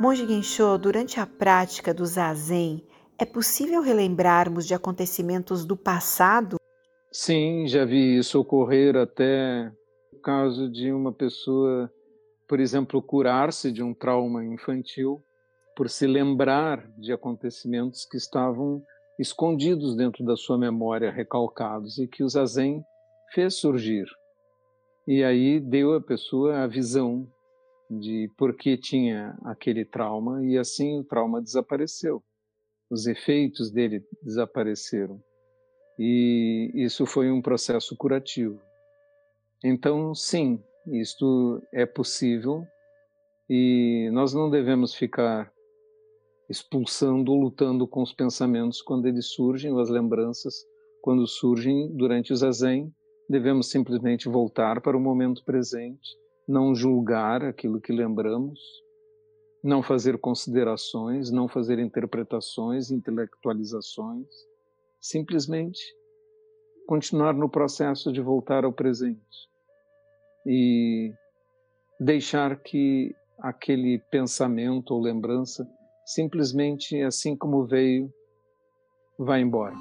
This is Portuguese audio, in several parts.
Monge Gensho, durante a prática do zazen, é possível relembrarmos de acontecimentos do passado? Sim, já vi isso ocorrer até no caso de uma pessoa, por exemplo, curar-se de um trauma infantil por se lembrar de acontecimentos que estavam escondidos dentro da sua memória, recalcados, e que o zazen fez surgir. E aí deu à pessoa a visão de por que tinha aquele trauma e assim o trauma desapareceu. Os efeitos dele desapareceram. E isso foi um processo curativo. Então, sim, isto é possível e nós não devemos ficar expulsando lutando com os pensamentos quando eles surgem, ou as lembranças quando surgem durante o zazen. Devemos simplesmente voltar para o momento presente não julgar aquilo que lembramos, não fazer considerações, não fazer interpretações, intelectualizações, simplesmente continuar no processo de voltar ao presente e deixar que aquele pensamento ou lembrança simplesmente assim como veio vá embora.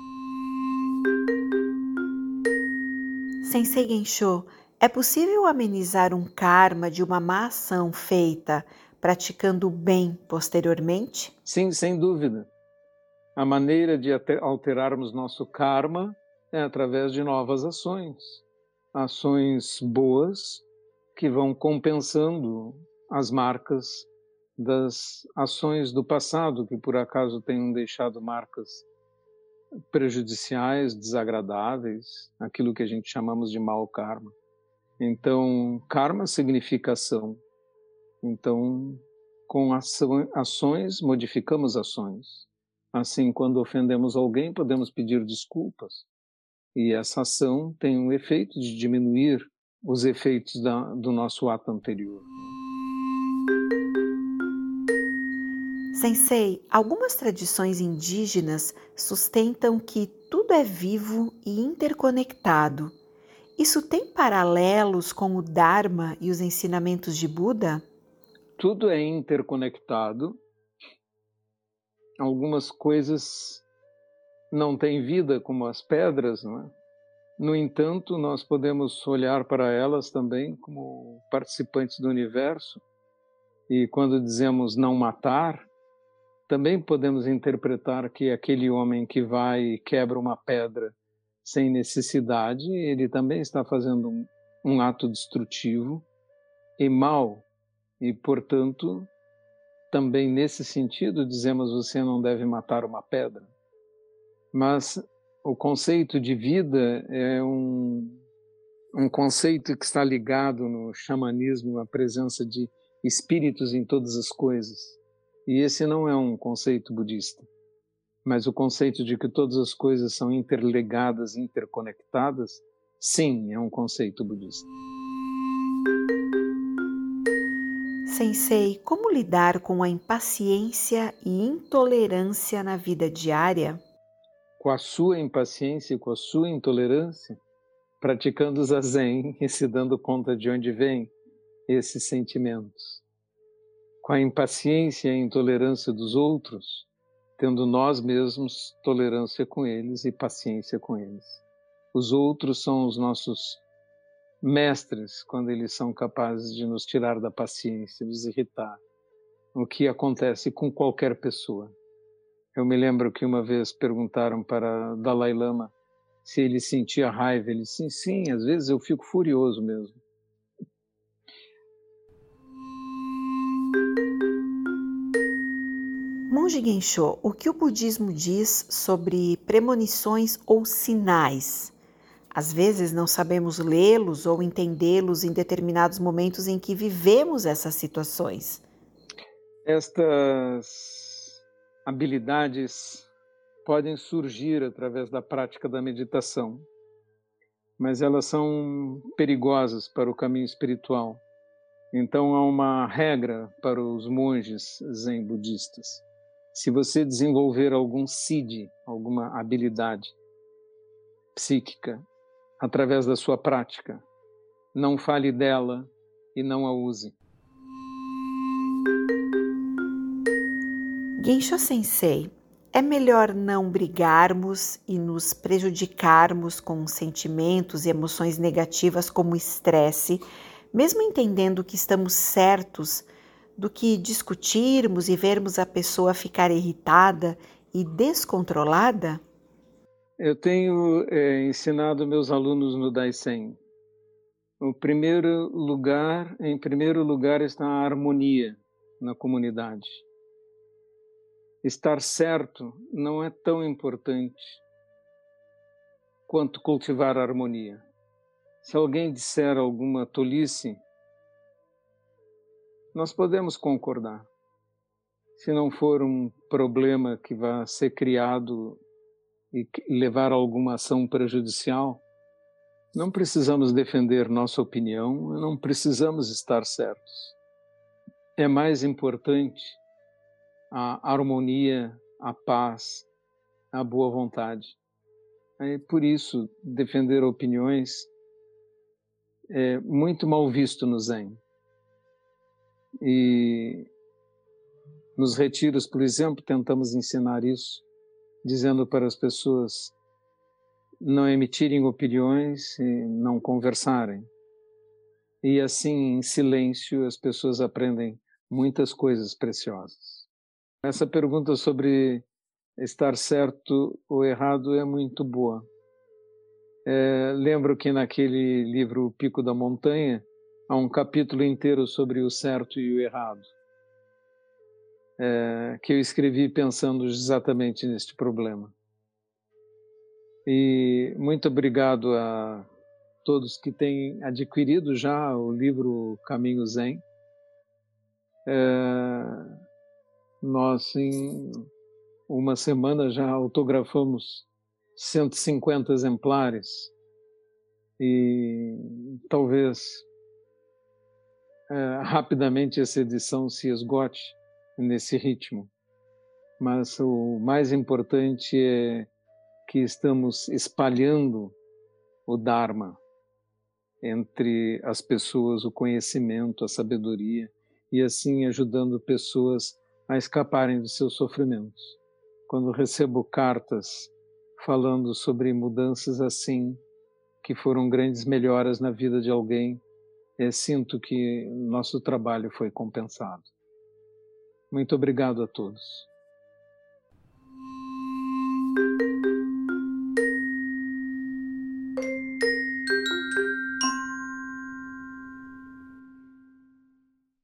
Sensei Gensho, é possível amenizar um karma de uma má ação feita praticando o bem posteriormente? Sim, sem dúvida. A maneira de alterarmos nosso karma é através de novas ações. Ações boas que vão compensando as marcas das ações do passado que por acaso tenham deixado marcas prejudiciais, desagradáveis, aquilo que a gente chamamos de mau karma. Então, karma significa ação. Então, com ações, modificamos ações. Assim, quando ofendemos alguém, podemos pedir desculpas. E essa ação tem um efeito de diminuir os efeitos da, do nosso ato anterior. Sensei, algumas tradições indígenas sustentam que tudo é vivo e interconectado isso tem paralelos com o Dharma e os ensinamentos de Buda? Tudo é interconectado. Algumas coisas não têm vida, como as pedras, não é? No entanto, nós podemos olhar para elas também como participantes do universo. E quando dizemos não matar, também podemos interpretar que aquele homem que vai e quebra uma pedra sem necessidade, ele também está fazendo um, um ato destrutivo e mal. E, portanto, também nesse sentido, dizemos você não deve matar uma pedra. Mas o conceito de vida é um, um conceito que está ligado no xamanismo à presença de espíritos em todas as coisas. E esse não é um conceito budista mas o conceito de que todas as coisas são interligadas, interconectadas, sim, é um conceito budista. Sensei, como lidar com a impaciência e intolerância na vida diária? Com a sua impaciência e com a sua intolerância, praticando zazen e se dando conta de onde vêm esses sentimentos. Com a impaciência e a intolerância dos outros, tendo nós mesmos tolerância com eles e paciência com eles. Os outros são os nossos mestres quando eles são capazes de nos tirar da paciência, nos irritar. O que acontece com qualquer pessoa. Eu me lembro que uma vez perguntaram para Dalai Lama se ele sentia raiva. Ele disse: sim, sim, às vezes eu fico furioso mesmo. Monge Gensho, o que o budismo diz sobre premonições ou sinais? Às vezes não sabemos lê-los ou entendê-los em determinados momentos em que vivemos essas situações. Estas habilidades podem surgir através da prática da meditação, mas elas são perigosas para o caminho espiritual. Então há uma regra para os monges zen budistas se você desenvolver algum CID, alguma habilidade psíquica, através da sua prática, não fale dela e não a use. Gensho Sensei, é melhor não brigarmos e nos prejudicarmos com sentimentos e emoções negativas como estresse, mesmo entendendo que estamos certos, do que discutirmos e vermos a pessoa ficar irritada e descontrolada? Eu tenho é, ensinado meus alunos no Daisen. O primeiro lugar, em primeiro lugar, está a harmonia na comunidade Estar certo não é tão importante quanto cultivar a harmonia. Se alguém disser alguma tolice, nós podemos concordar. Se não for um problema que vá ser criado e levar a alguma ação prejudicial, não precisamos defender nossa opinião, não precisamos estar certos. É mais importante a harmonia, a paz, a boa vontade. É por isso, defender opiniões é muito mal visto no Zen. E nos retiros, por exemplo, tentamos ensinar isso, dizendo para as pessoas não emitirem opiniões e não conversarem. E assim, em silêncio, as pessoas aprendem muitas coisas preciosas. Essa pergunta sobre estar certo ou errado é muito boa. É, lembro que naquele livro Pico da Montanha há um capítulo inteiro sobre o certo e o errado, é, que eu escrevi pensando exatamente neste problema. E muito obrigado a todos que têm adquirido já o livro Caminho Zen. É, nós, em uma semana, já autografamos 150 exemplares e talvez é, rapidamente essa edição se esgote nesse ritmo. Mas o mais importante é que estamos espalhando o Dharma entre as pessoas, o conhecimento, a sabedoria, e assim ajudando pessoas a escaparem dos seus sofrimentos. Quando recebo cartas falando sobre mudanças assim, que foram grandes melhoras na vida de alguém, sinto que nosso trabalho foi compensado. Muito obrigado a todos.